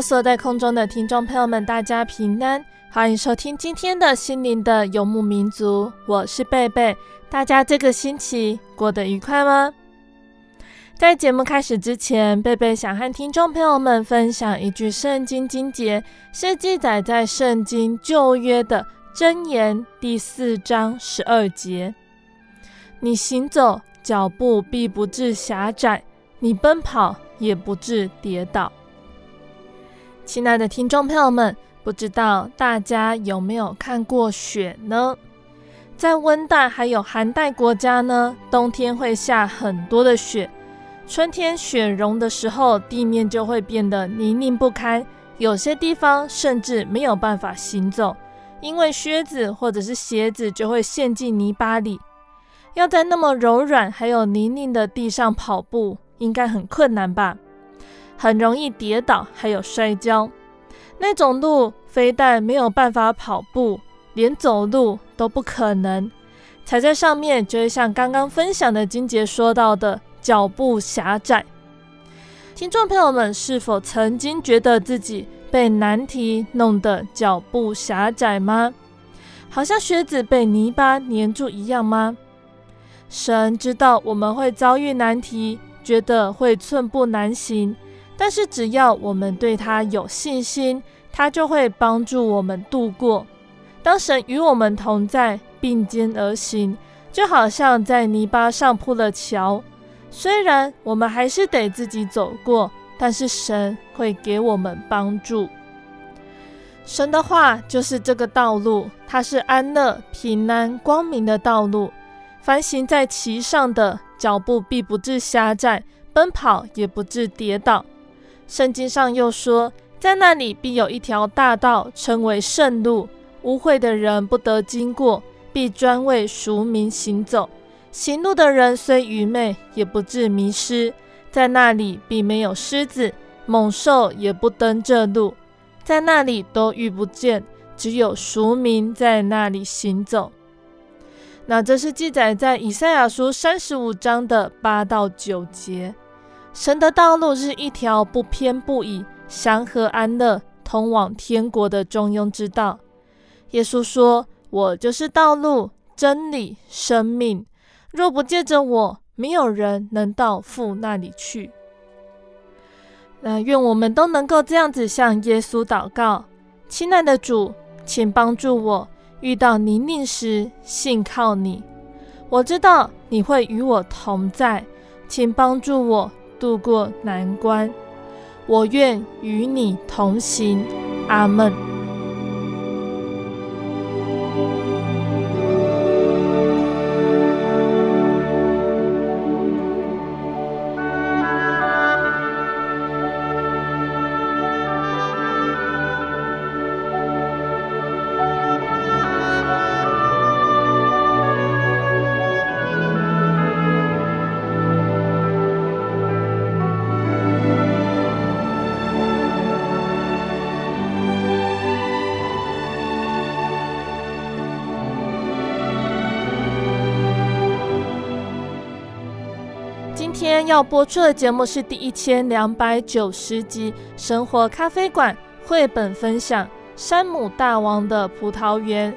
所有在空中的听众朋友们，大家平安，欢迎收听今天的心灵的游牧民族，我是贝贝。大家这个星期过得愉快吗？在节目开始之前，贝贝想和听众朋友们分享一句圣经经节，是记载在圣经旧约的箴言第四章十二节：你行走，脚步必不至狭窄；你奔跑，也不至跌倒。亲爱的听众朋友们，不知道大家有没有看过雪呢？在温带还有寒带国家呢，冬天会下很多的雪，春天雪融的时候，地面就会变得泥泞不堪，有些地方甚至没有办法行走，因为靴子或者是鞋子就会陷进泥巴里。要在那么柔软还有泥泞的地上跑步，应该很困难吧？很容易跌倒，还有摔跤。那种路非但没有办法跑步，连走路都不可能。踩在上面，就会像刚刚分享的金杰说到的，脚步狭窄。听众朋友们，是否曾经觉得自己被难题弄得脚步狭窄吗？好像靴子被泥巴黏住一样吗？神知道我们会遭遇难题，觉得会寸步难行。但是只要我们对他有信心，他就会帮助我们度过。当神与我们同在，并肩而行，就好像在泥巴上铺了桥。虽然我们还是得自己走过，但是神会给我们帮助。神的话就是这个道路，它是安乐、平安、光明的道路。凡行在其上的，脚步必不致狭窄，奔跑也不致跌倒。圣经上又说，在那里必有一条大道，称为圣路，污秽的人不得经过，必专为赎民行走。行路的人虽愚昧，也不至迷失。在那里必没有狮子、猛兽，也不登这路，在那里都遇不见，只有赎民在那里行走。那这是记载在以赛亚书三十五章的八到九节。神的道路是一条不偏不倚、祥和安乐、通往天国的中庸之道。耶稣说：“我就是道路、真理、生命。若不借着我，没有人能到父那里去。”那愿我们都能够这样子向耶稣祷告：“亲爱的主，请帮助我，遇到泥泞时信靠你。我知道你会与我同在，请帮助我。”渡过难关，我愿与你同行。阿门。要播出的节目是第一千两百九十集《生活咖啡馆》绘本分享《山姆大王的葡萄园》。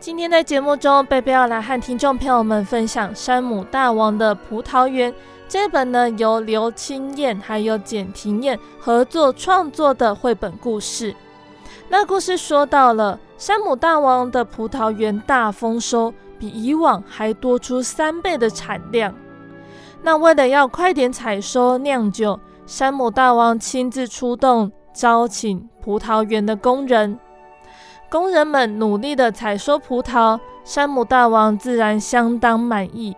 今天在节目中，贝贝要来和听众朋友们分享《山姆大王的葡萄园》这本呢由刘清燕还有简廷燕合作创作的绘本故事。那故事说到了山姆大王的葡萄园大丰收，比以往还多出三倍的产量。那为了要快点采收酿酒，山姆大王亲自出动，招请葡萄园的工人。工人们努力的采收葡萄，山姆大王自然相当满意。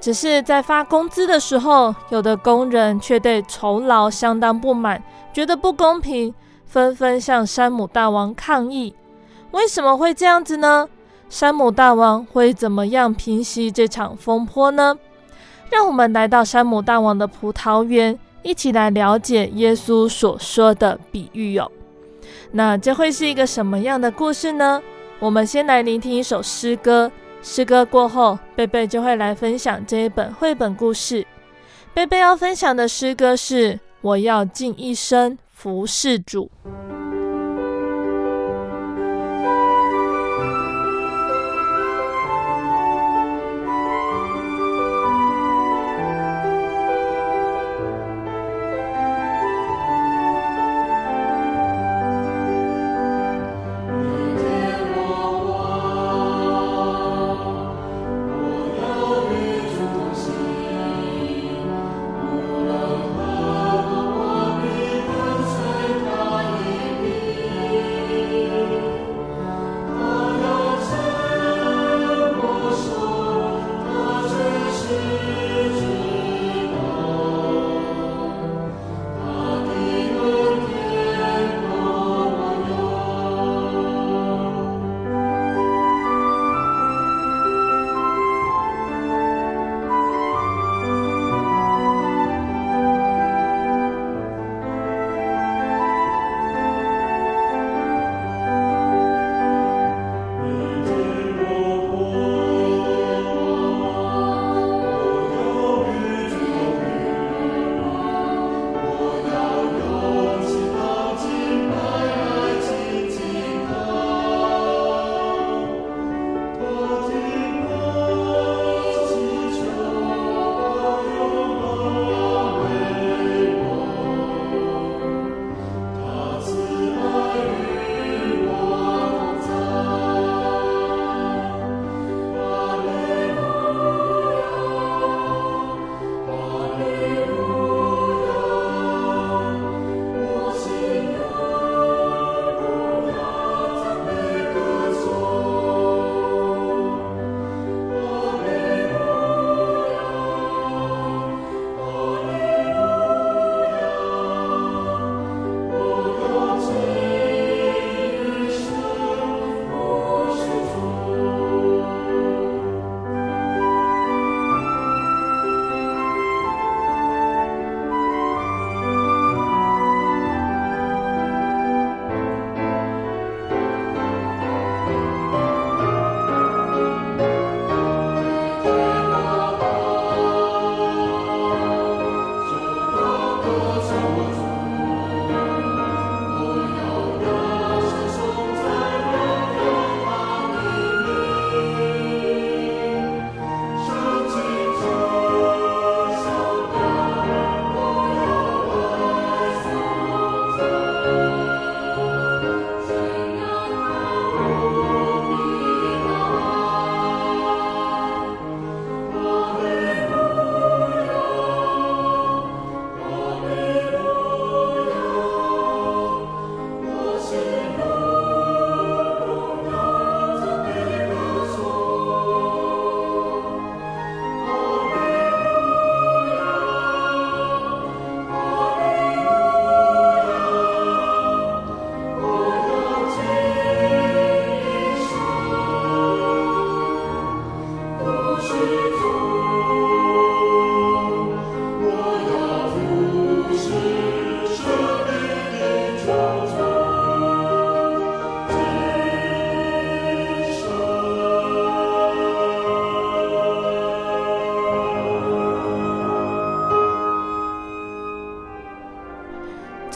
只是在发工资的时候，有的工人却对酬劳相当不满，觉得不公平，纷纷向山姆大王抗议。为什么会这样子呢？山姆大王会怎么样平息这场风波呢？让我们来到山姆大王的葡萄园，一起来了解耶稣所说的比喻哟。那这会是一个什么样的故事呢？我们先来聆听一首诗歌，诗歌过后，贝贝就会来分享这一本绘本故事。贝贝要分享的诗歌是《我要尽一生服侍主》。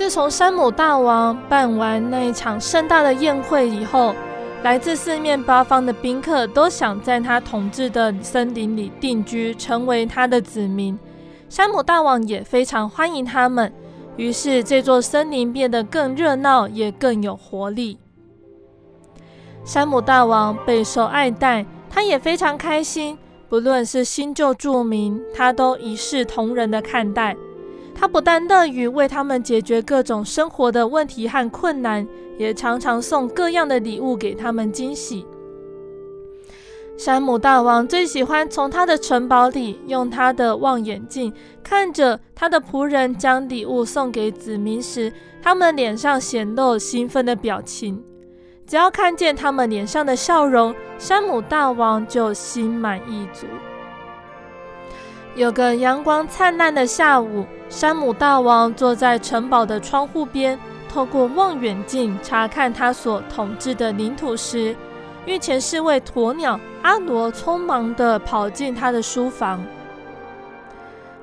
自从山姆大王办完那一场盛大的宴会以后，来自四面八方的宾客都想在他统治的森林里定居，成为他的子民。山姆大王也非常欢迎他们，于是这座森林变得更热闹，也更有活力。山姆大王备受爱戴，他也非常开心。不论是新旧住民，他都一视同仁的看待。他不但乐于为他们解决各种生活的问题和困难，也常常送各样的礼物给他们惊喜。山姆大王最喜欢从他的城堡里用他的望远镜看着他的仆人将礼物送给子民时，他们脸上显露兴奋的表情。只要看见他们脸上的笑容，山姆大王就心满意足。有个阳光灿烂的下午，山姆大王坐在城堡的窗户边，透过望远镜查看他所统治的领土时，御前侍卫鸵鸟阿罗匆忙地跑进他的书房。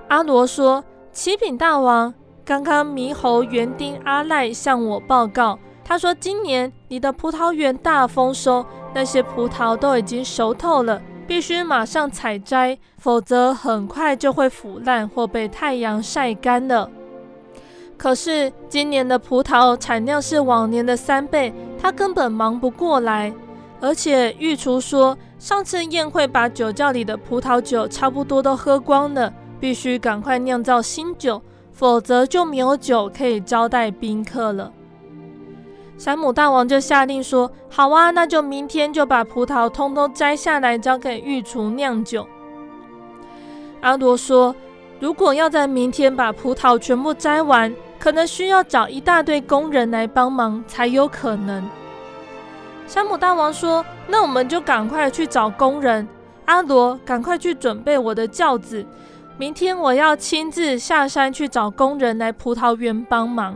阿罗说：“启禀大王，刚刚猕猴园丁阿赖向我报告。”他说：“今年你的葡萄园大丰收，那些葡萄都已经熟透了，必须马上采摘，否则很快就会腐烂或被太阳晒干了。可是今年的葡萄产量是往年的三倍，他根本忙不过来。而且御厨说，上次宴会把酒窖里的葡萄酒差不多都喝光了，必须赶快酿造新酒，否则就没有酒可以招待宾客了。”山姆大王就下令说：“好啊，那就明天就把葡萄通通摘下来，交给御厨酿酒。”阿罗说：“如果要在明天把葡萄全部摘完，可能需要找一大堆工人来帮忙才有可能。”山姆大王说：“那我们就赶快去找工人。阿罗，赶快去准备我的轿子，明天我要亲自下山去找工人来葡萄园帮忙。”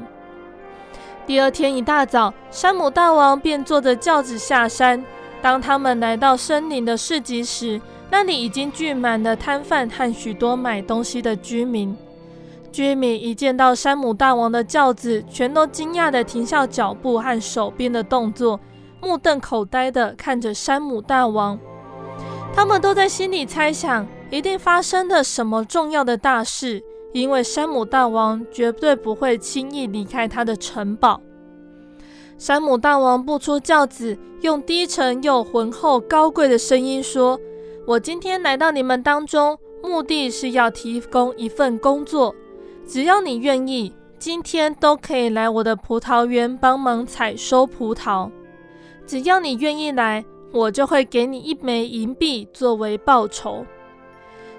第二天一大早，山姆大王便坐着轿子下山。当他们来到森林的市集时，那里已经聚满了摊贩和许多买东西的居民。居民一见到山姆大王的轿子，全都惊讶地停下脚步和手边的动作，目瞪口呆地看着山姆大王。他们都在心里猜想，一定发生了什么重要的大事。因为山姆大王绝对不会轻易离开他的城堡。山姆大王步出轿子，用低沉又浑厚、高贵的声音说：“我今天来到你们当中，目的是要提供一份工作。只要你愿意，今天都可以来我的葡萄园帮忙采收葡萄。只要你愿意来，我就会给你一枚银币作为报酬。”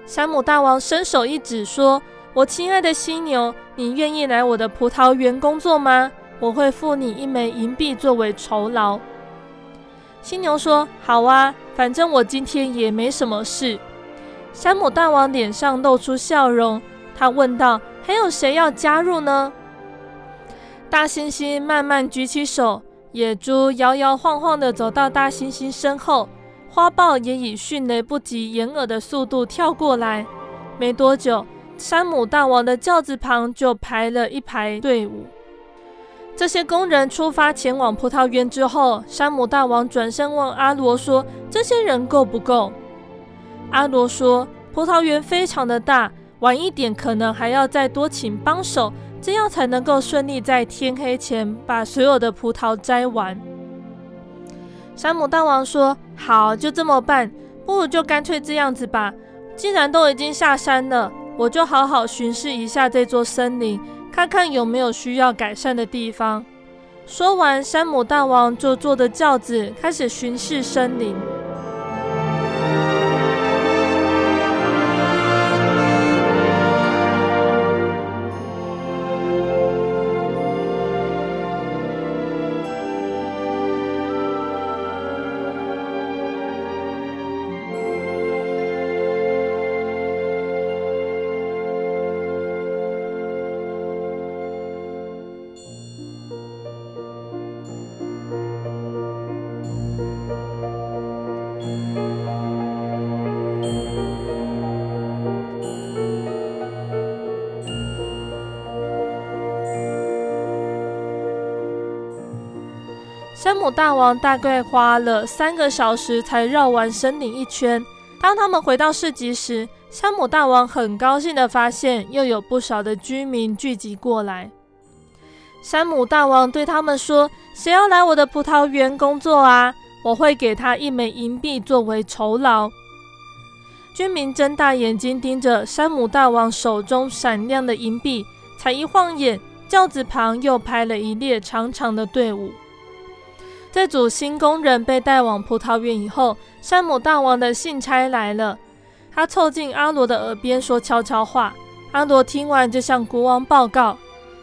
山姆大王伸手一指说。我亲爱的犀牛，你愿意来我的葡萄园工作吗？我会付你一枚银币作为酬劳。犀牛说：“好啊，反正我今天也没什么事。”山姆大王脸上露出笑容，他问道：“还有谁要加入呢？”大猩猩慢慢举起手，野猪摇摇晃晃地走到大猩猩身后，花豹也以迅雷不及掩耳的速度跳过来。没多久。山姆大王的轿子旁就排了一排队伍。这些工人出发前往葡萄园之后，山姆大王转身问阿罗说：“这些人够不够？”阿罗说：“葡萄园非常的大，晚一点可能还要再多请帮手，这样才能够顺利在天黑前把所有的葡萄摘完。”山姆大王说：“好，就这么办。不如就干脆这样子吧，既然都已经下山了。”我就好好巡视一下这座森林，看看有没有需要改善的地方。说完，山姆大王就坐着轿子开始巡视森林。姆大王大概花了三个小时才绕完森林一圈。当他们回到市集时，山姆大王很高兴地发现，又有不少的居民聚集过来。山姆大王对他们说：“谁要来我的葡萄园工作啊？我会给他一枚银币作为酬劳。”居民睁大眼睛盯着山姆大王手中闪亮的银币，才一晃眼，轿子旁又排了一列长长的队伍。这组新工人被带往葡萄园以后，山姆大王的信差来了。他凑近阿罗的耳边说悄悄话。阿罗听完就向国王报告：“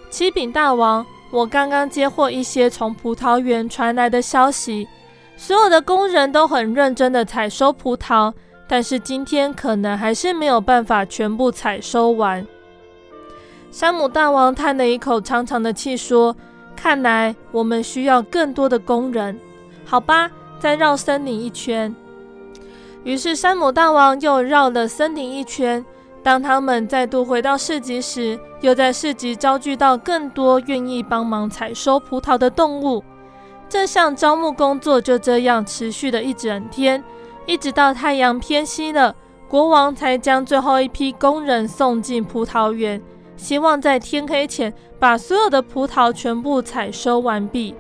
启禀大王，我刚刚接获一些从葡萄园传来的消息，所有的工人都很认真地采收葡萄，但是今天可能还是没有办法全部采收完。”山姆大王叹了一口长长的气说。看来我们需要更多的工人，好吧，再绕森林一圈。于是山姆大王又绕了森林一圈。当他们再度回到市集时，又在市集招聚到更多愿意帮忙采收葡萄的动物。这项招募工作就这样持续了一整天，一直到太阳偏西了，国王才将最后一批工人送进葡萄园。希望在天黑前把所有的葡萄全部采收完毕。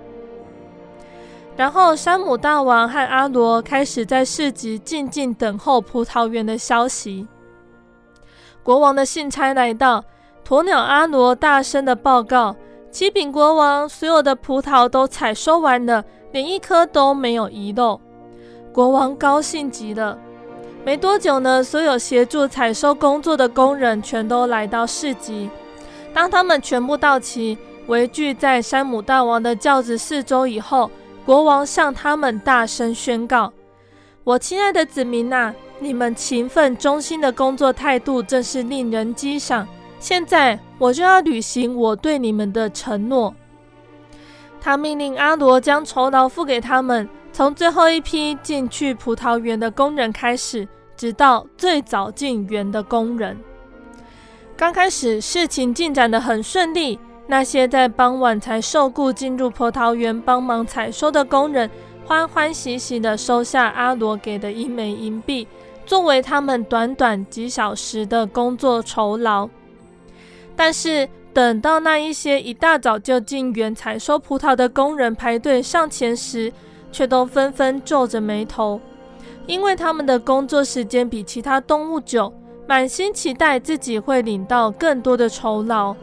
然后，山姆大王和阿罗开始在市集静静等候葡萄园的消息。国王的信差来到，鸵鸟阿罗大声的报告：“启禀国王，所有的葡萄都采收完了，连一颗都没有遗漏。”国王高兴极了。没多久呢，所有协助采收工作的工人全都来到市集。当他们全部到齐，围聚在山姆大王的轿子四周以后，国王向他们大声宣告：“我亲爱的子民呐，你们勤奋忠心的工作态度真是令人激赏。现在我就要履行我对你们的承诺。”他命令阿罗将酬劳付给他们，从最后一批进去葡萄园的工人开始。直到最早进园的工人，刚开始事情进展得很顺利。那些在傍晚才受雇进入葡萄园帮忙采收的工人，欢欢喜喜地收下阿罗给的一枚银币，作为他们短短几小时的工作酬劳。但是，等到那一些一大早就进园采收葡萄的工人排队上前时，却都纷纷皱着眉头。因为他们的工作时间比其他动物久，满心期待自己会领到更多的酬劳。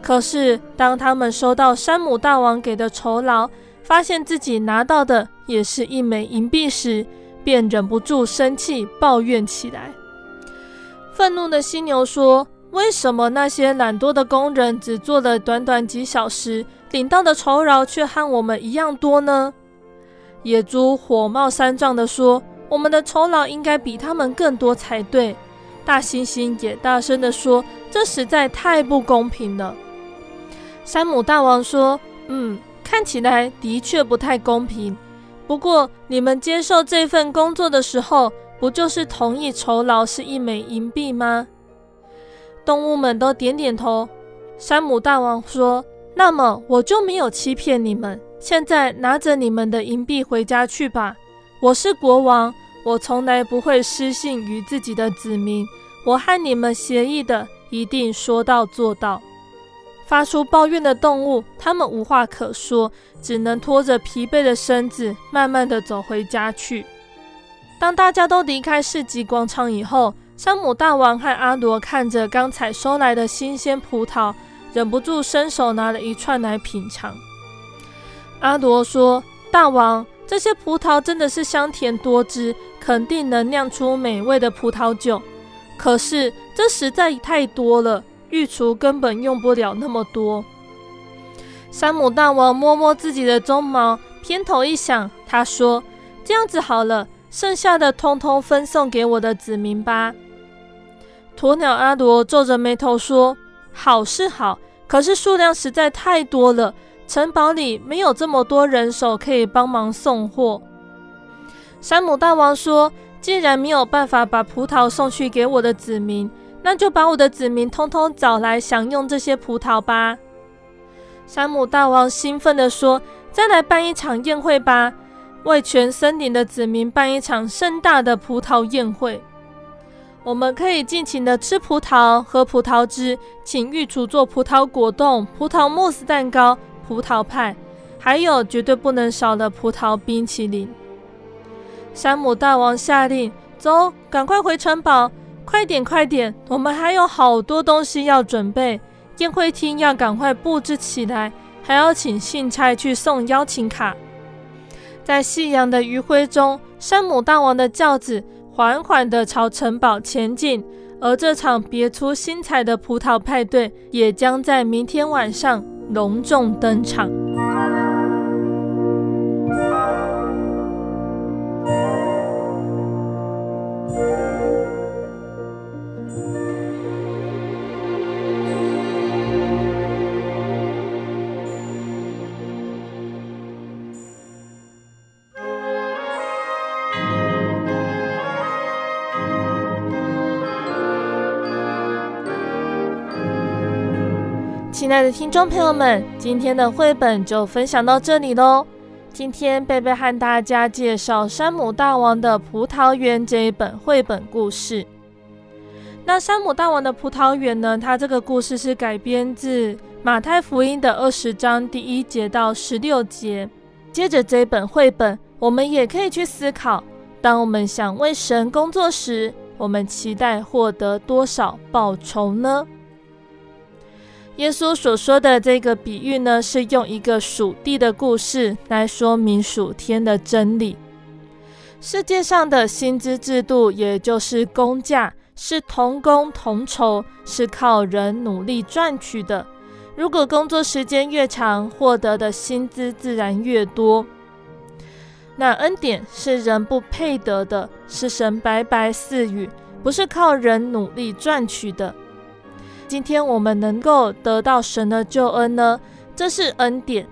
可是当他们收到山姆大王给的酬劳，发现自己拿到的也是一枚银币时，便忍不住生气抱怨起来。愤怒的犀牛说：“为什么那些懒惰的工人只做了短短几小时，领到的酬劳却和我们一样多呢？”野猪火冒三丈地说。我们的酬劳应该比他们更多才对。大猩猩也大声地说：“这实在太不公平了。”山姆大王说：“嗯，看起来的确不太公平。不过你们接受这份工作的时候，不就是同意酬劳是一枚银币吗？”动物们都点点头。山姆大王说：“那么我就没有欺骗你们。现在拿着你们的银币回家去吧。”我是国王，我从来不会失信于自己的子民。我和你们协议的，一定说到做到。发出抱怨的动物，他们无话可说，只能拖着疲惫的身子，慢慢地走回家去。当大家都离开市集广场以后，山姆大王和阿罗看着刚采收来的新鲜葡萄，忍不住伸手拿了一串来品尝。阿罗说：“大王。”这些葡萄真的是香甜多汁，肯定能酿出美味的葡萄酒。可是这实在太多了，御厨根本用不了那么多。山姆大王摸摸自己的鬃毛，偏头一想，他说：“这样子好了，剩下的通通分送给我的子民吧。”鸵鸟阿罗皱着眉头说：“好是好，可是数量实在太多了。”城堡里没有这么多人手可以帮忙送货。山姆大王说：“既然没有办法把葡萄送去给我的子民，那就把我的子民通通找来享用这些葡萄吧。”山姆大王兴奋地说：“再来办一场宴会吧，为全森林的子民办一场盛大的葡萄宴会。我们可以尽情地吃葡萄、喝葡萄汁，请御厨做葡萄果冻、葡萄慕斯蛋糕、葡萄派，还有绝对不能少的葡萄冰淇淋。山姆大王下令：“走，赶快回城堡，快点，快点！我们还有好多东西要准备，宴会厅要赶快布置起来，还要请信差去送邀请卡。”在夕阳的余晖中，山姆大王的轿子。缓缓地朝城堡前进，而这场别出心裁的葡萄派对也将在明天晚上隆重登场。亲爱的听众朋友们，今天的绘本就分享到这里喽。今天贝贝和大家介绍《山姆大王的葡萄园》这一本绘本故事。那《山姆大王的葡萄园》呢？它这个故事是改编自马太福音的二十章第一节到十六节。接着这一本绘本，我们也可以去思考：当我们想为神工作时，我们期待获得多少报酬呢？耶稣所说的这个比喻呢，是用一个属地的故事来说明属天的真理。世界上的薪资制度，也就是工价，是同工同酬，是靠人努力赚取的。如果工作时间越长，获得的薪资自然越多。那恩典是人不配得的，是神白白赐予，不是靠人努力赚取的。今天我们能够得到神的救恩呢，这是恩典，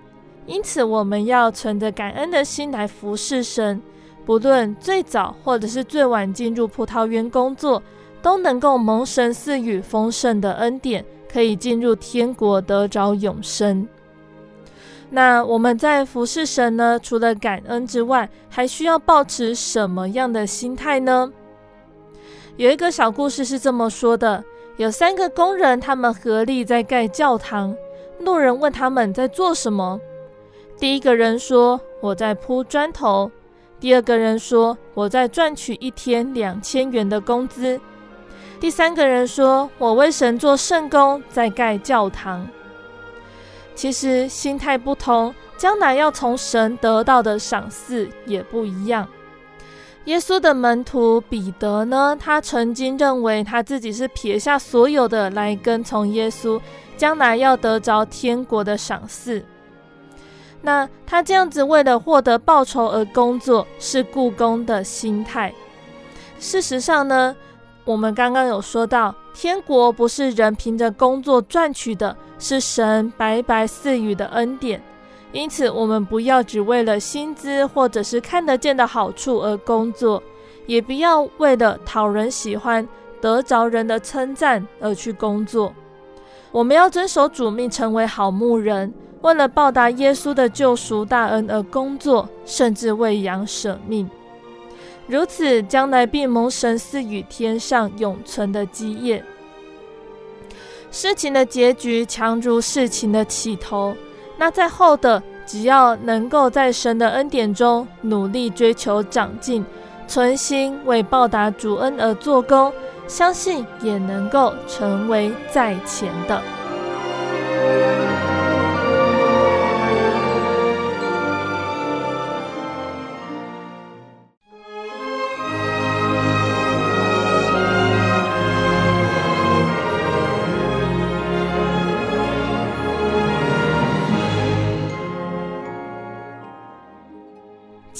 因此我们要存着感恩的心来服侍神。不论最早或者是最晚进入葡萄园工作，都能够蒙神赐予丰盛的恩典，可以进入天国得着永生。那我们在服侍神呢，除了感恩之外，还需要抱持什么样的心态呢？有一个小故事是这么说的。有三个工人，他们合力在盖教堂。路人问他们在做什么。第一个人说：“我在铺砖头。”第二个人说：“我在赚取一天两千元的工资。”第三个人说：“我为神做圣工，在盖教堂。”其实心态不同，将来要从神得到的赏赐也不一样。耶稣的门徒彼得呢，他曾经认为他自己是撇下所有的来跟从耶稣，将来要得着天国的赏赐。那他这样子为了获得报酬而工作，是雇工的心态。事实上呢，我们刚刚有说到，天国不是人凭着工作赚取的，是神白白赐予的恩典。因此，我们不要只为了薪资或者是看得见的好处而工作，也不要为了讨人喜欢、得着人的称赞而去工作。我们要遵守主命，成为好牧人，为了报答耶稣的救赎大恩而工作，甚至为羊舍命。如此，将来必蒙神赐予天上永存的基业。事情的结局强如事情的起头。那在后的，只要能够在神的恩典中努力追求长进，存心为报答主恩而做工，相信也能够成为在前的。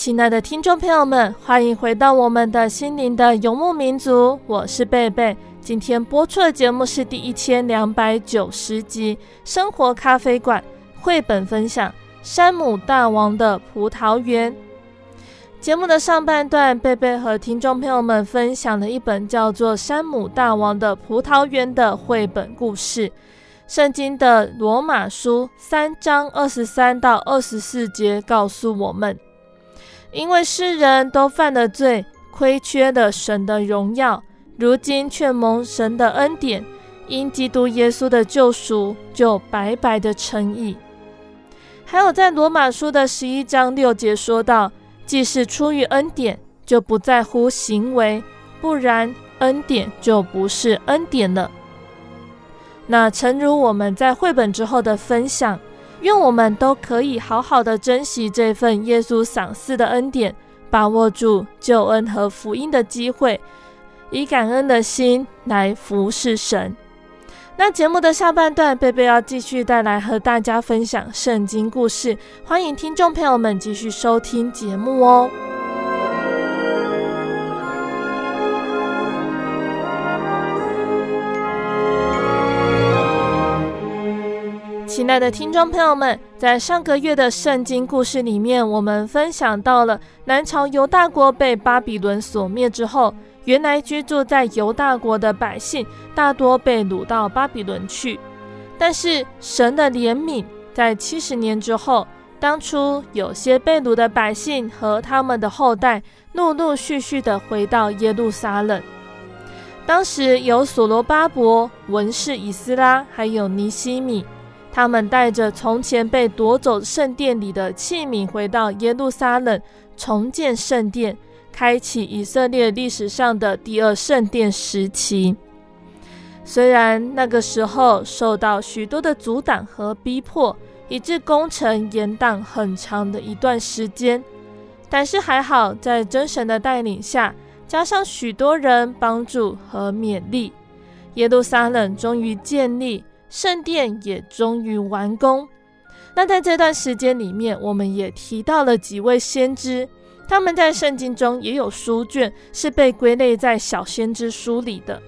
亲爱的听众朋友们，欢迎回到我们的心灵的游牧民族，我是贝贝。今天播出的节目是第一千两百九十集《生活咖啡馆》绘本分享《山姆大王的葡萄园》。节目的上半段，贝贝和听众朋友们分享了一本叫做《山姆大王的葡萄园》的绘本故事。圣经的罗马书三章二十三到二十四节告诉我们：因为世人都犯了罪，亏缺了神的荣耀，如今却蒙神的恩典，因基督耶稣的救赎，就白白的称义。还有在罗马书的十一章六节说到：既是出于恩典，就不在乎行为，不然恩典就不是恩典了。那诚如我们在绘本之后的分享，愿我们都可以好好的珍惜这份耶稣赏赐的恩典，把握住救恩和福音的机会，以感恩的心来服侍神。那节目的下半段，贝贝要继续带来和大家分享圣经故事，欢迎听众朋友们继续收听节目哦。亲爱的听众朋友们，在上个月的圣经故事里面，我们分享到了南朝犹大国被巴比伦所灭之后，原来居住在犹大国的百姓大多被掳到巴比伦去。但是神的怜悯，在七十年之后，当初有些被掳的百姓和他们的后代，陆陆续续的回到耶路撒冷。当时有所罗巴伯、文士以斯拉，还有尼西米。他们带着从前被夺走圣殿里的器皿回到耶路撒冷，重建圣殿，开启以色列历史上的第二圣殿时期。虽然那个时候受到许多的阻挡和逼迫，以致工程延宕很长的一段时间，但是还好，在真神的带领下，加上许多人帮助和勉励，耶路撒冷终于建立。圣殿也终于完工。那在这段时间里面，我们也提到了几位先知，他们在圣经中也有书卷是被归类在小先知书里的。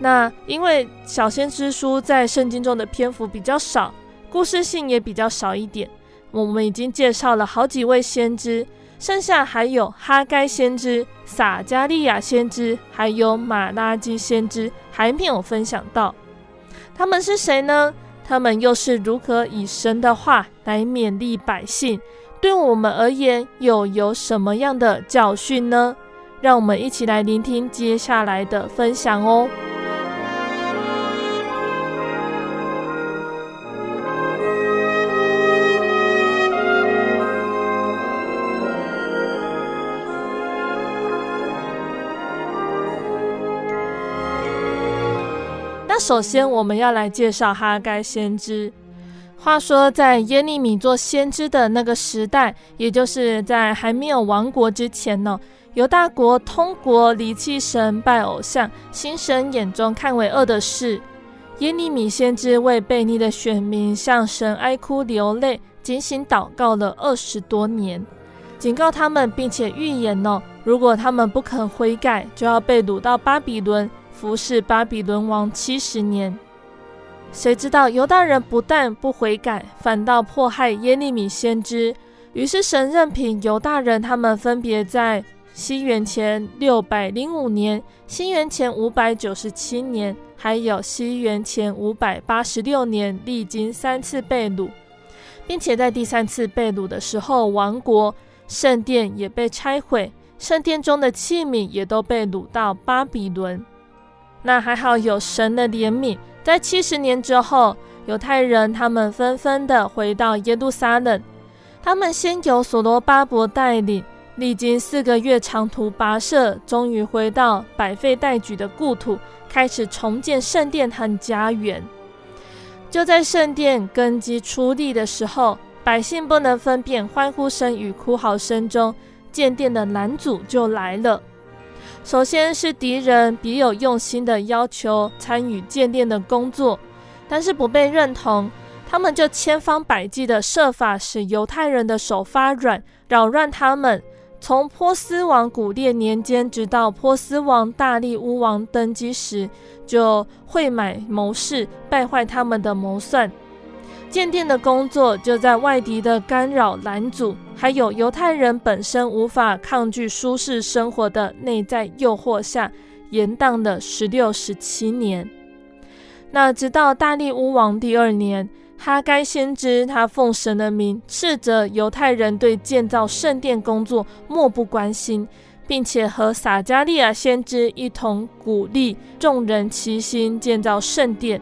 那因为小先知书在圣经中的篇幅比较少，故事性也比较少一点，我们已经介绍了好几位先知，剩下还有哈该先知、撒迦利亚先知，还有马拉基先知还没有分享到。他们是谁呢？他们又是如何以神的话来勉励百姓？对我们而言，又有什么样的教训呢？让我们一起来聆听接下来的分享哦。首先，我们要来介绍哈该先知。话说，在耶利米做先知的那个时代，也就是在还没有亡国之前呢，犹大国通国离弃神、拜偶像，行神眼中看为恶的事。耶利米先知为悖逆的选民向神哀哭流泪，警醒祷告了二十多年，警告他们，并且预言呢，如果他们不肯悔改，就要被掳到巴比伦。服侍巴比伦王七十年，谁知道犹大人不但不悔改，反倒迫害耶利米先知。于是神任凭犹大人，他们分别在西元前六百零五年、西元前五百九十七年，还有西元前五百八十六年，历经三次被掳，并且在第三次被掳的时候亡国，圣殿也被拆毁，圣殿中的器皿也都被掳到巴比伦。那还好，有神的怜悯，在七十年之后，犹太人他们纷纷的回到耶路撒冷。他们先由所罗巴伯带领，历经四个月长途跋涉，终于回到百废待举的故土，开始重建圣殿和家园。就在圣殿根基出力的时候，百姓不能分辨欢呼声与哭嚎声中，建殿的男主就来了。首先是敌人别有用心的要求参与建殿的工作，但是不被认同，他们就千方百计的设法使犹太人的手发软，扰乱他们。从波斯王古列年间，直到波斯王大利乌王登基时，就贿买谋士，败坏他们的谋算。建殿的工作就在外敌的干扰拦阻，还有犹太人本身无法抗拒舒适生活的内在诱惑下，延宕了十六、十七年。那直到大利乌王第二年，哈该先知他奉神的名斥责犹太人对建造圣殿工作漠不关心，并且和撒迦利亚先知一同鼓励众人齐心建造圣殿。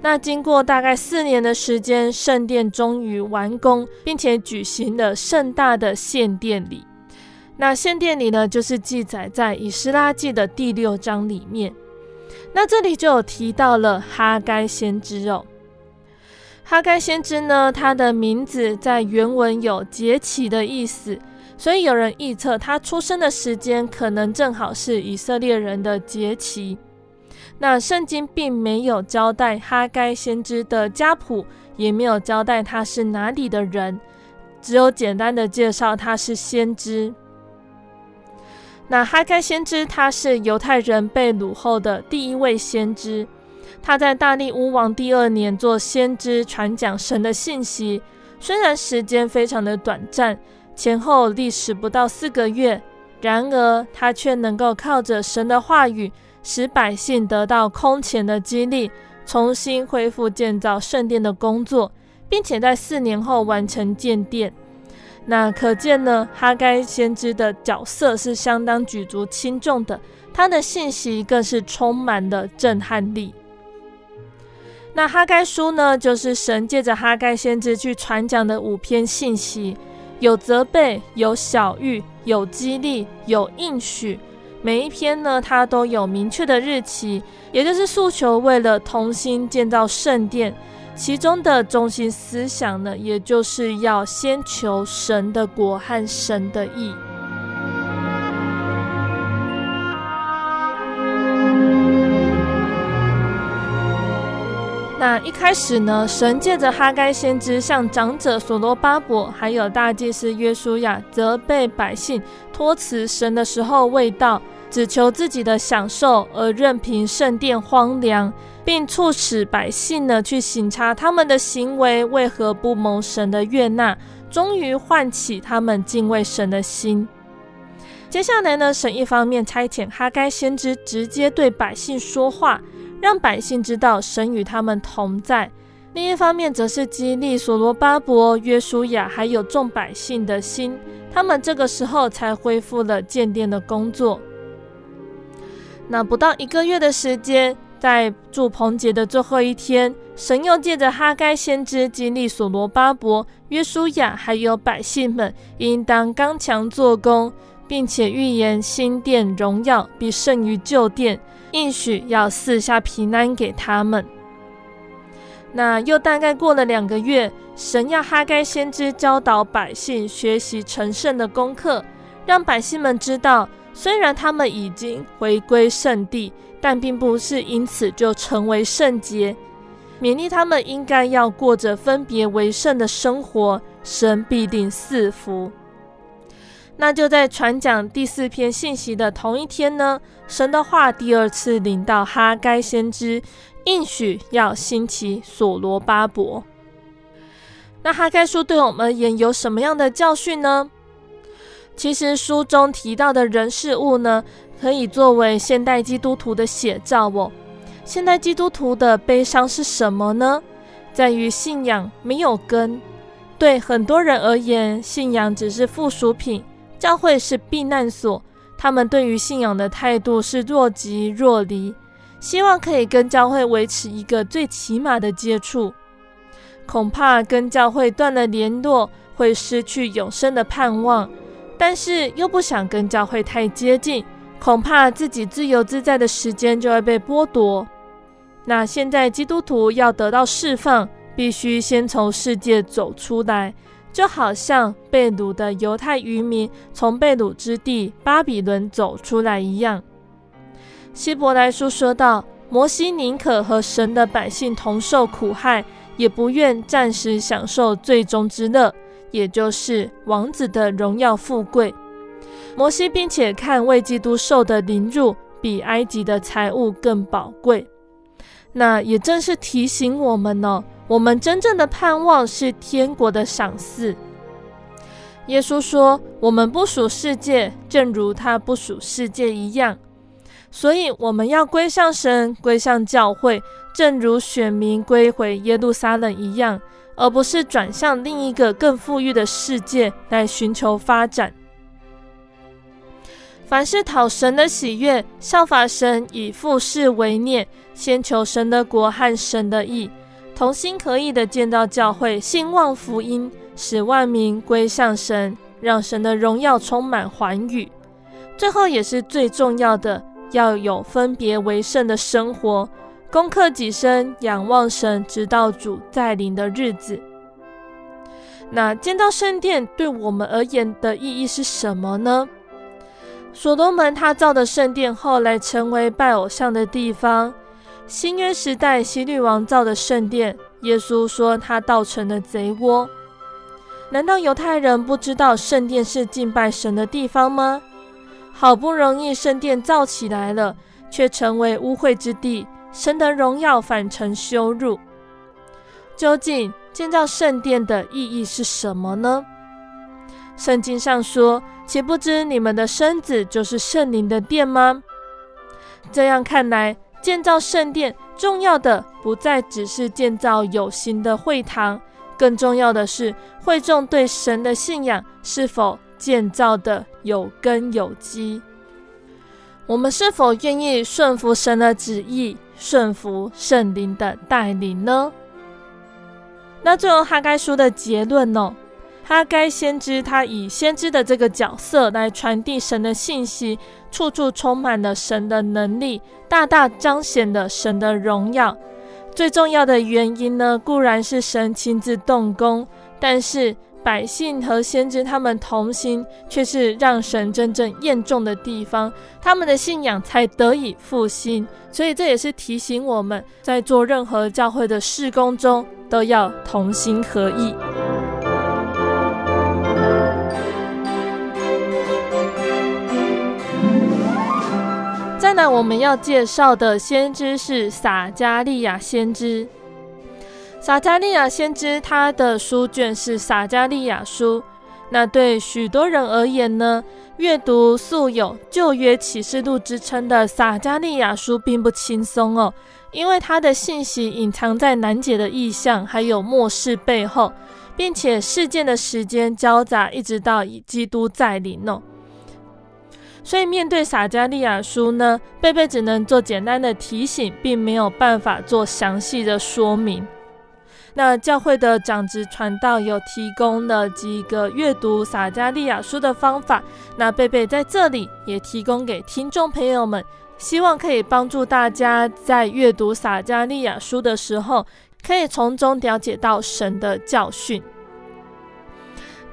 那经过大概四年的时间，圣殿终于完工，并且举行了盛大的献殿礼。那献殿礼呢，就是记载在以斯拉记的第六章里面。那这里就有提到了哈该先知哦。哈该先知呢，他的名字在原文有节期的意思，所以有人预测他出生的时间可能正好是以色列人的节期。那圣经并没有交代哈该先知的家谱，也没有交代他是哪里的人，只有简单的介绍他是先知。那哈该先知他是犹太人被掳后的第一位先知，他在大利乌王第二年做先知，传讲神的信息。虽然时间非常的短暂，前后历时不到四个月，然而他却能够靠着神的话语。使百姓得到空前的激励，重新恢复建造圣殿的工作，并且在四年后完成建殿。那可见呢，哈该先知的角色是相当举足轻重的，他的信息更是充满了震撼力。那哈该书呢，就是神借着哈该先知去传讲的五篇信息，有责备，有晓諭，有激励，有应许。每一篇呢，它都有明确的日期，也就是诉求为了同心建造圣殿。其中的中心思想呢，也就是要先求神的国和神的义。那一开始呢，神借着哈该先知向长者所罗巴伯，还有大祭司约书亚责备百姓托辞神的时候未到，只求自己的享受而任凭圣殿荒凉，并促使百姓呢去省察他们的行为为何不蒙神的悦纳，终于唤起他们敬畏神的心。接下来呢，神一方面差遣哈该先知直接对百姓说话。让百姓知道神与他们同在，另一方面则是激励所罗巴伯、约书亚还有众百姓的心，他们这个时候才恢复了建殿的工作。那不到一个月的时间，在祝棚节的最后一天，神又借着哈该先知激励所罗巴伯、约书亚还有百姓们，应当刚强做工，并且预言新殿荣耀必胜于旧殿。应许要赐下平安给他们。那又大概过了两个月，神要哈该先知教导百姓学习成圣的功课，让百姓们知道，虽然他们已经回归圣地，但并不是因此就成为圣洁，勉励他们应该要过着分别为圣的生活，神必定赐福。那就在传讲第四篇信息的同一天呢，神的话第二次领到哈该先知，应许要兴起所罗巴伯。那哈该书对我们而言有什么样的教训呢？其实书中提到的人事物呢，可以作为现代基督徒的写照哦。现代基督徒的悲伤是什么呢？在于信仰没有根。对很多人而言，信仰只是附属品。教会是避难所，他们对于信仰的态度是若即若离，希望可以跟教会维持一个最起码的接触。恐怕跟教会断了联络，会失去永生的盼望，但是又不想跟教会太接近，恐怕自己自由自在的时间就会被剥夺。那现在基督徒要得到释放，必须先从世界走出来。就好像被掳的犹太渔民从被掳之地巴比伦走出来一样。希伯来书说道：摩西宁可和神的百姓同受苦害，也不愿暂时享受最终之乐，也就是王子的荣耀富贵。摩西并且看为基督受的凌辱，比埃及的财物更宝贵。那也正是提醒我们呢。我们真正的盼望是天国的赏赐。耶稣说：“我们不属世界，正如他不属世界一样。”所以我们要归向神，归向教会，正如选民归回耶路撒冷一样，而不是转向另一个更富裕的世界来寻求发展。凡是讨神的喜悦，效法神，以父事为念，先求神的国和神的义，同心合意的建造教会，兴旺福音，使万民归向神，让神的荣耀充满寰宇。最后也是最重要的，要有分别为圣的生活，攻克己身，仰望神，直到主再临的日子。那建造圣殿对我们而言的意义是什么呢？所罗门他造的圣殿后来成为拜偶像的地方。新约时代希律王造的圣殿，耶稣说他造成了贼窝。难道犹太人不知道圣殿是敬拜神的地方吗？好不容易圣殿造起来了，却成为污秽之地，神的荣耀反成羞辱。究竟建造圣殿的意义是什么呢？圣经上说：“岂不知你们的身子就是圣灵的殿吗？”这样看来，建造圣殿重要的不再只是建造有形的会堂，更重要的是会众对神的信仰是否建造的有根有基，我们是否愿意顺服神的旨意，顺服圣灵的带领呢？那最后哈该书的结论呢、哦？哈该先知他以先知的这个角色来传递神的信息，处处充满了神的能力，大大彰显了神的荣耀。最重要的原因呢，固然是神亲自动工，但是。百姓和先知他们同心，却是让神真正验重的地方，他们的信仰才得以复兴。所以这也是提醒我们在做任何教会的事工中，都要同心合意。那，我们要介绍的先知是撒迦利亚先知。撒迦利亚先知，他的书卷是撒迦利亚书。那对许多人而言呢，阅读素有旧约启示录之称的撒迦利亚书并不轻松哦，因为它的信息隐藏在难解的意象，还有末世背后，并且事件的时间交杂，一直到以基督再临哦。所以面对撒迦利亚书呢，贝贝只能做简单的提醒，并没有办法做详细的说明。那教会的长执传道有提供了几个阅读撒迦利亚书的方法，那贝贝在这里也提供给听众朋友们，希望可以帮助大家在阅读撒迦利亚书的时候，可以从中了解到神的教训。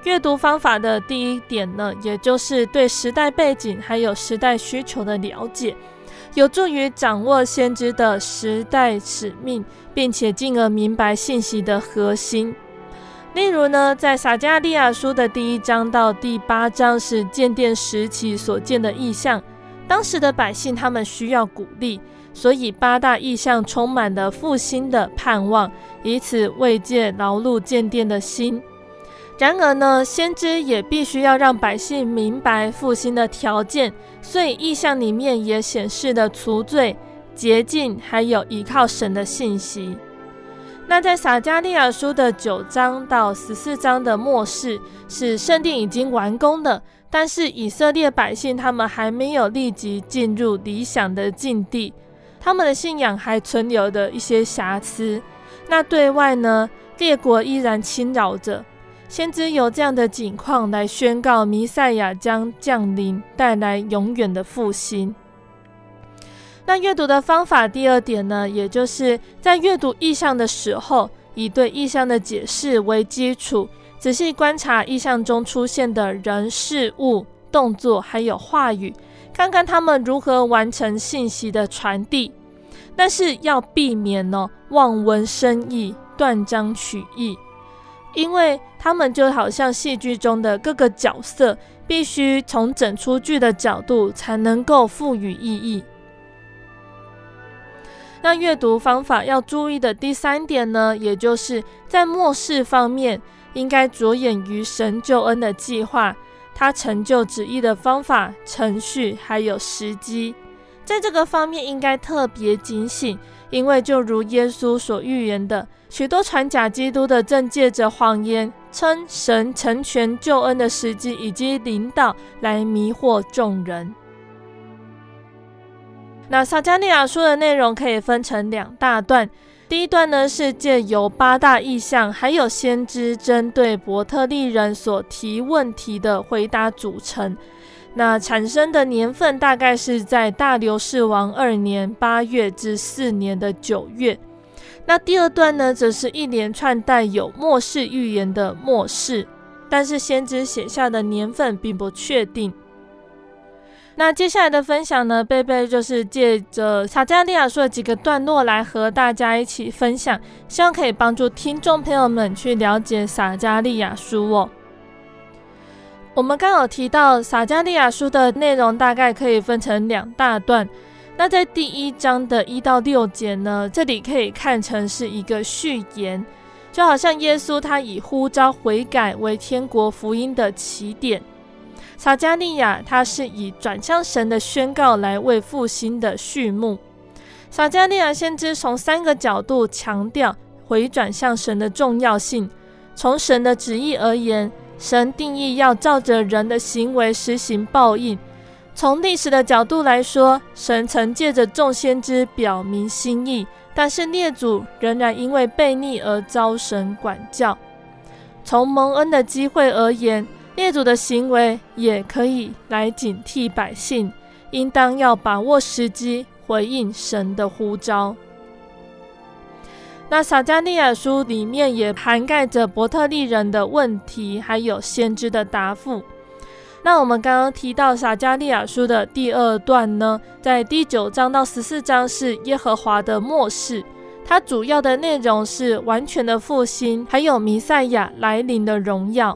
阅读方法的第一点呢，也就是对时代背景还有时代需求的了解。有助于掌握先知的时代使命，并且进而明白信息的核心。例如呢，在撒迦利亚书的第一章到第八章是建殿时期所见的意象，当时的百姓他们需要鼓励，所以八大意象充满了复兴的盼望，以此慰藉劳碌建殿的心。然而呢，先知也必须要让百姓明白复兴的条件，所以意象里面也显示了除罪、洁净，还有依靠神的信息。那在撒迦利亚书的九章到十四章的末世，是圣殿已经完工的，但是以色列百姓他们还没有立即进入理想的境地，他们的信仰还存留的一些瑕疵。那对外呢，列国依然侵扰着。先知有这样的景况来宣告弥赛亚将降临，带来永远的复兴。那阅读的方法第二点呢，也就是在阅读意象的时候，以对意象的解释为基础，仔细观察意象中出现的人、事物、动作，还有话语，看看他们如何完成信息的传递。但是要避免呢，望文生义、断章取义。因为他们就好像戏剧中的各个角色，必须从整出剧的角度才能够赋予意义。那阅读方法要注意的第三点呢，也就是在末世方面，应该着眼于神救恩的计划，他成就旨意的方法、程序还有时机。在这个方面应该特别警醒，因为就如耶稣所预言的，许多传假基督的正借着谎言，称神成全救恩的时机以及领导，来迷惑众人。那撒迦利亚书的内容可以分成两大段，第一段呢是借由八大意象，还有先知针对伯特利人所提问题的回答组成。那产生的年份大概是在大流士王二年八月至四年的九月。那第二段呢，则是一连串带有末世预言的末世，但是先知写下的年份并不确定。那接下来的分享呢，贝贝就是借着撒迦利亚书的几个段落来和大家一起分享，希望可以帮助听众朋友们去了解撒迦利亚书哦。我们刚有提到撒迦利亚书的内容大概可以分成两大段。那在第一章的一到六节呢，这里可以看成是一个序言，就好像耶稣他以呼召悔改为天国福音的起点。撒迦利亚，他是以转向神的宣告来为复兴的序幕。撒迦利亚先知从三个角度强调回转向神的重要性。从神的旨意而言，神定义要照着人的行为实行报应。从历史的角度来说，神曾借着众先知表明心意，但是列祖仍然因为悖逆而遭神管教。从蒙恩的机会而言，列祖的行为也可以来警惕百姓，应当要把握时机回应神的呼召。那撒迦利亚书里面也涵盖着伯特利人的问题，还有先知的答复。那我们刚刚提到撒迦利亚书的第二段呢，在第九章到十四章是耶和华的末世，它主要的内容是完全的复兴，还有弥赛亚来临的荣耀。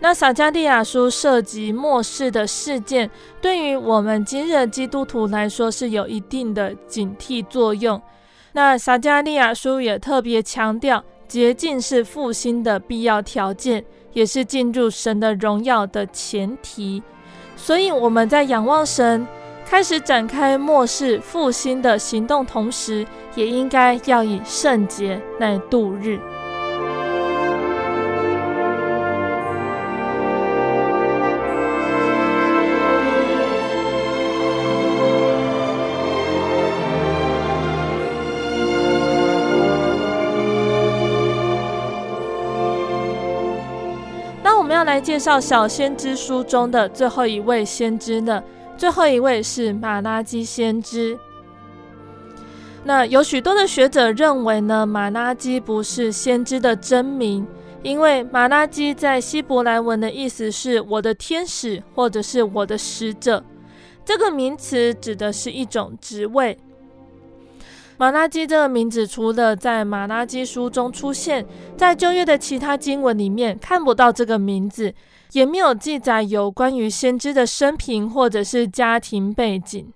那撒迦利亚书涉及末世的事件，对于我们今日基督徒来说是有一定的警惕作用。那撒迦利亚书也特别强调，洁净是复兴的必要条件，也是进入神的荣耀的前提。所以我们在仰望神，开始展开末世复兴的行动同时，也应该要以圣洁来度日。介绍小先知书中的最后一位先知呢，最后一位是马拉基先知。那有许多的学者认为呢，马拉基不是先知的真名，因为马拉基在希伯来文的意思是“我的天使”或者是“我的使者”，这个名词指的是一种职位。玛拉基这个名字，除了在玛拉基书中出现，在旧约的其他经文里面看不到这个名字，也没有记载有关于先知的生平或者是家庭背景。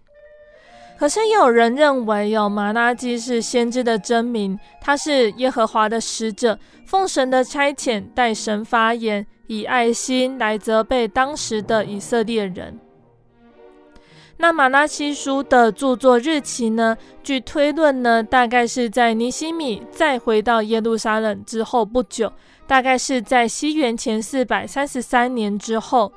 可是有人认为，有玛拉基是先知的真名，他是耶和华的使者，奉神的差遣，代神发言，以爱心来责备当时的以色列人。那马拉基书的著作日期呢？据推论呢，大概是在尼希米再回到耶路撒冷之后不久，大概是在西元前四百三十三年之后。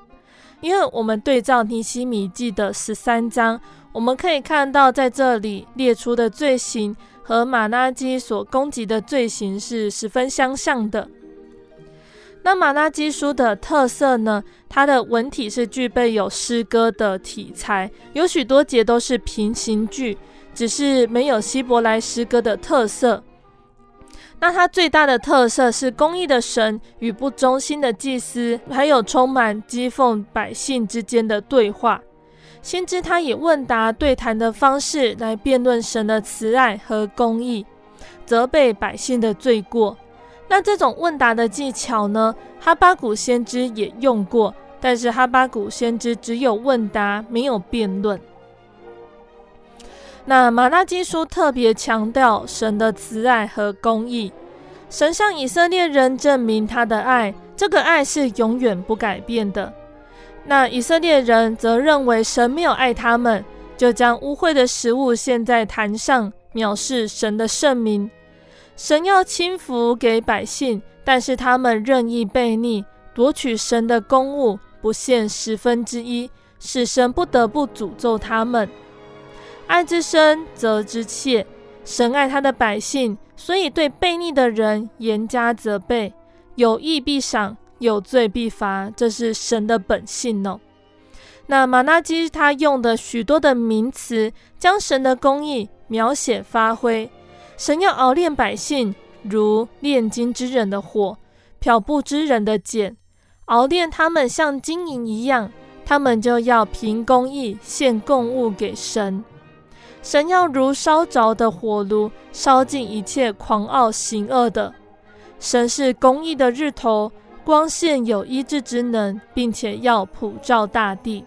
因为我们对照尼希米记的十三章，我们可以看到在这里列出的罪行和马拉基所攻击的罪行是十分相像的。那马拉基书的特色呢？它的文体是具备有诗歌的题材，有许多节都是平行句，只是没有希伯来诗歌的特色。那它最大的特色是公义的神与不忠心的祭司，还有充满讥讽百姓之间的对话。先知他以问答对谈的方式来辩论神的慈爱和公义，责备百姓的罪过。那这种问答的技巧呢，哈巴谷先知也用过，但是哈巴谷先知只有问答，没有辩论。那马拉基书特别强调神的慈爱和公义，神向以色列人证明他的爱，这个爱是永远不改变的。那以色列人则认为神没有爱他们，就将污秽的食物献在坛上，藐视神的圣名。神要轻福给百姓，但是他们任意悖逆，夺取神的公物，不献十分之一，使神不得不诅咒他们。爱之深，责之切。神爱他的百姓，所以对悖逆的人严加责备。有义必赏，有罪必罚，这是神的本性哦。那玛拿基他用的许多的名词，将神的公义描写发挥。神要熬炼百姓，如炼金之人的火，漂布之人的碱，熬炼他们像金银一样，他们就要凭公义献供物给神。神要如烧着的火炉，烧尽一切狂傲行恶的。神是公义的日头，光线有医治之能，并且要普照大地。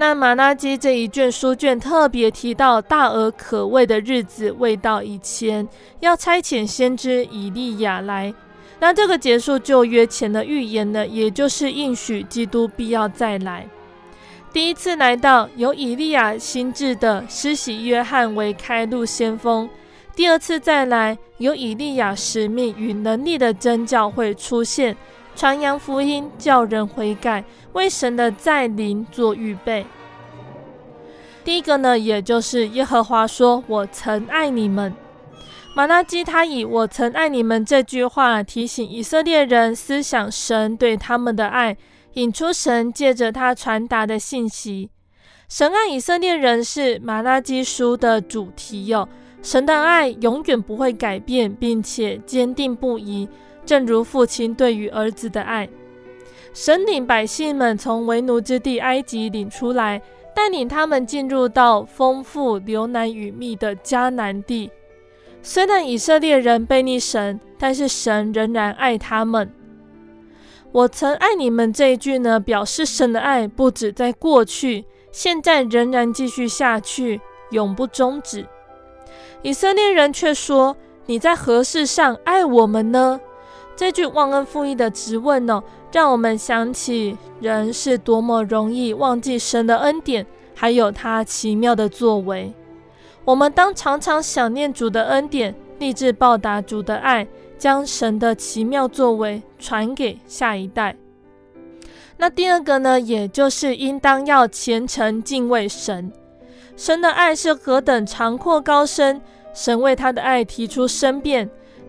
那马拉基这一卷书卷特别提到大而可畏的日子未到以前，要差遣先知以利亚来。那这个结束旧约前的预言呢，也就是应许基督必要再来。第一次来到由以利亚兴制的施洗约翰为开路先锋，第二次再来由以利亚使命与能力的真教会出现。传扬福音，叫人悔改，为神的再临做预备。第一个呢，也就是耶和华说：“我曾爱你们。”马拉基他以“我曾爱你们”这句话提醒以色列人思想神对他们的爱，引出神借着他传达的信息。神爱以色列人是马拉基书的主题哟。神的爱永远不会改变，并且坚定不移。正如父亲对于儿子的爱，神领百姓们从为奴之地埃及领出来，带领他们进入到丰富流奶与蜜的迦南地。虽然以色列人背逆神，但是神仍然爱他们。我曾爱你们这一句呢，表示神的爱不止在过去，现在仍然继续下去，永不终止。以色列人却说：“你在何事上爱我们呢？”这句忘恩负义的质问呢、让我们想起人是多么容易忘记神的恩典，还有他奇妙的作为。我们当常常想念主的恩典，立志报答主的爱，将神的奇妙作为传给下一代。那第二个呢，也就是应当要虔诚敬畏神。神的爱是何等长阔高深，神为他的爱提出申辩。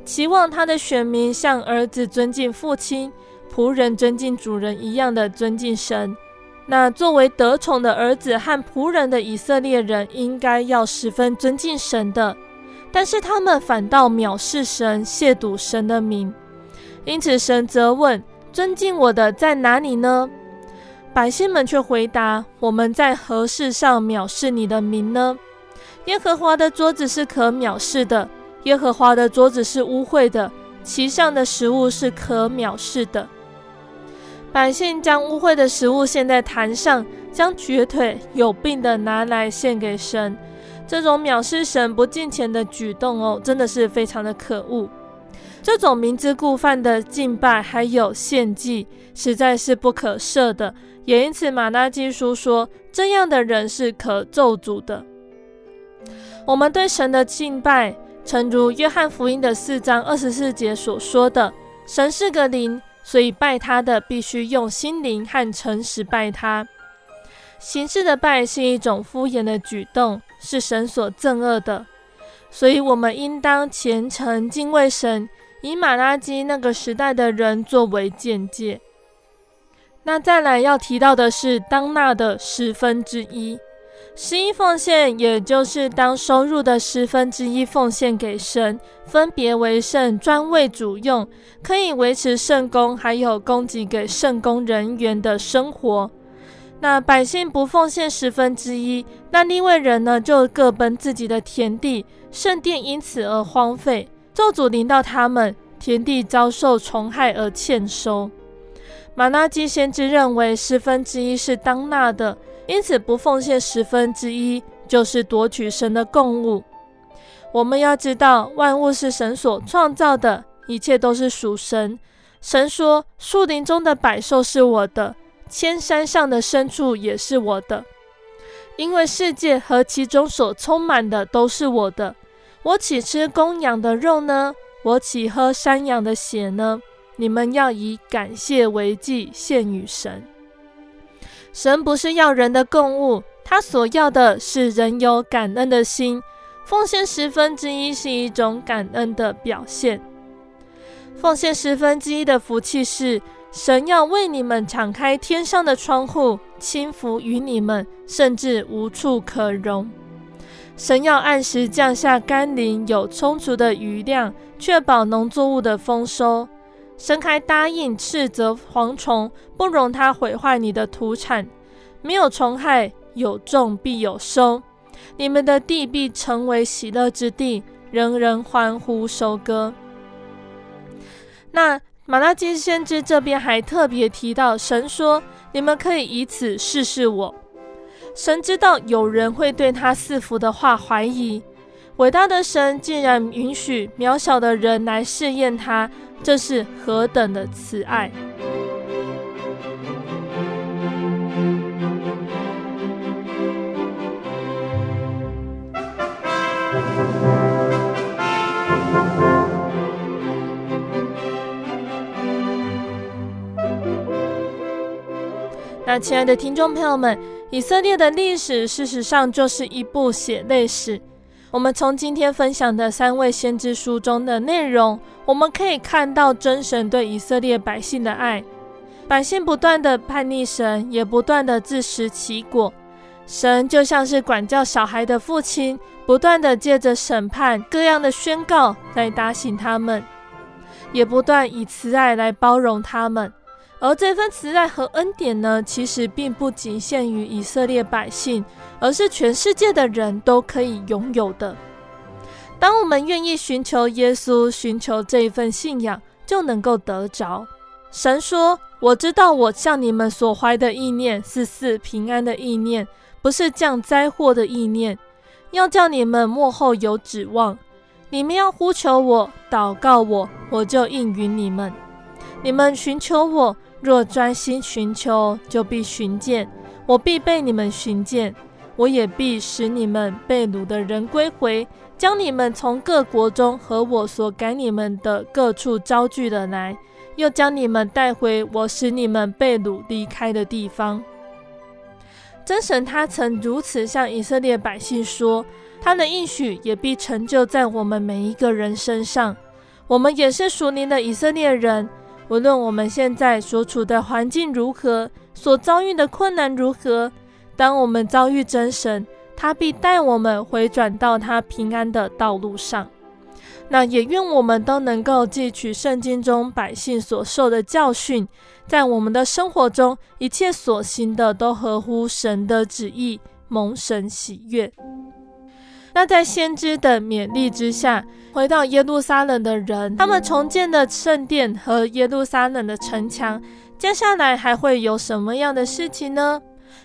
期望他的选民像儿子尊敬父亲、仆人尊敬主人一样的尊敬神。那作为得宠的儿子和仆人的以色列人，应该要十分尊敬神的，但是他们反倒藐视神，亵渎神的名。因此神责问：尊敬我的在哪里呢？百姓们却回答：我们在何事上藐视你的名呢？耶和华的桌子是可藐视的。耶和华的桌子是污秽的，其上的食物是可藐视的。百姓将污秽的食物献在坛上，将瘸腿、有病的拿来献给神。这种藐视神、不敬虔的举动哦，真的是非常的可恶。这种明知故犯的敬拜还有献祭，实在是不可赦的。也因此，马拿基书说，这样的人是可咒诅的。我们对神的敬拜。诚如约翰福音的四章二十四节所说的，神是个灵，所以拜他的必须用心灵和诚实拜他。形式的拜是一种敷衍的举动，是神所憎恶的。所以，我们应当虔诚敬畏神，以马拉基那个时代的人作为鉴戒。那再来要提到的是当纳的十分之一。十一奉献，也就是当收入的十分之一奉献给神，分别为圣，专为主用，可以维持圣工，还有供给给圣工人员的生活。那百姓不奉献十分之一，那另外人呢，就各奔自己的田地，圣殿因此而荒废，咒诅临到他们，田地遭受虫害而欠收。玛拿基先知认为十分之一是当纳的。因此，不奉献十分之一，就是夺取神的供物。我们要知道，万物是神所创造的，一切都是属神。神说：“树林中的百兽是我的，千山上的牲畜也是我的。因为世界和其中所充满的都是我的，我岂吃公羊的肉呢？我岂喝山羊的血呢？你们要以感谢为祭献与神。神不是要人的供物，他所要的是人有感恩的心。奉献十分之一是一种感恩的表现。奉献十分之一的福气是，神要为你们敞开天上的窗户，倾福于你们，甚至无处可容。神要按时降下甘霖，有充足的余量，确保农作物的丰收。神还答应斥责蝗虫，不容它毁坏你的土产。没有虫害，有种必有收。你们的地必成为喜乐之地，人人欢呼收割。那马拉基先知这边还特别提到，神说：“你们可以以此试试我。”神知道有人会对他赐福的话怀疑，伟大的神竟然允许渺小的人来试验他，这是何等的慈爱！那亲爱的听众朋友们，以色列的历史事实上就是一部血泪史。我们从今天分享的三位先知书中的内容，我们可以看到真神对以色列百姓的爱。百姓不断的叛逆神，也不断的自食其果。神就像是管教小孩的父亲，不断的借着审判各样的宣告来打醒他们，也不断以慈爱来包容他们。而这份慈爱和恩典呢，其实并不仅限于以色列百姓，而是全世界的人都可以拥有的。当我们愿意寻求耶稣，寻求这一份信仰，就能够得着。神说：“我知道我向你们所怀的意念是赐平安的意念，不是降灾祸的意念，要叫你们末后有指望。你们要呼求我，祷告我，我就应允你们。你们寻求我。”若专心寻求，就必寻见；我必被你们寻见，我也必使你们被掳的人归回，将你们从各国中和我所赶你们的各处招聚了来，又将你们带回我使你们被掳离开的地方。真神他曾如此向以色列百姓说，他的应许也必成就在我们每一个人身上。我们也是属灵的以色列人。无论我们现在所处的环境如何，所遭遇的困难如何，当我们遭遇真神，他必带我们回转到他平安的道路上。那也愿我们都能够汲取圣经中百姓所受的教训，在我们的生活中，一切所行的都合乎神的旨意，蒙神喜悦。那在先知的勉励之下，回到耶路撒冷的人，他们重建的圣殿和耶路撒冷的城墙，接下来还会有什么样的事情呢？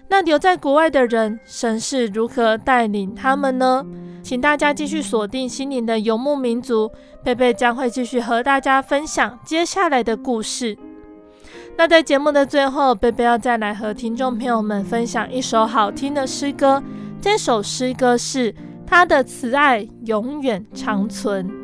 那留在国外的人，神是如何带领他们呢？请大家继续锁定心灵的游牧民族，贝贝将会继续和大家分享接下来的故事。那在节目的最后，贝贝要再来和听众朋友们分享一首好听的诗歌，这首诗歌是。他的慈爱永远长存。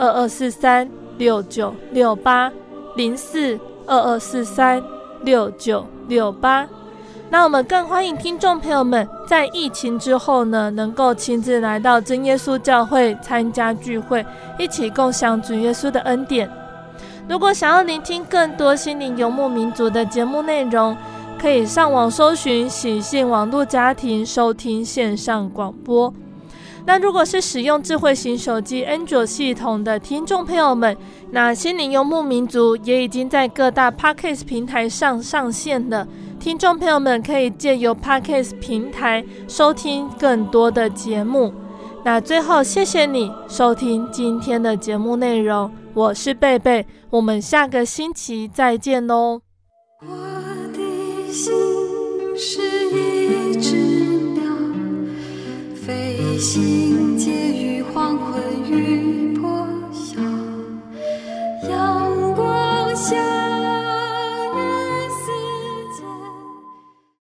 二二四三六九六八零四。二二四三六九六八，那我们更欢迎听众朋友们在疫情之后呢，能够亲自来到真耶稣教会参加聚会，一起共享主耶稣的恩典。如果想要聆听更多心灵游牧民族的节目内容，可以上网搜寻喜信网络家庭收听线上广播。那如果是使用智慧型手机 Android 系统的听众朋友们，那心灵游牧民族也已经在各大 Podcast 平台上上线了。听众朋友们可以借由 Podcast 平台收听更多的节目。那最后，谢谢你收听今天的节目内容，我是贝贝，我们下个星期再见喽。我的心是一心结于黄昏与破晓，阳光下。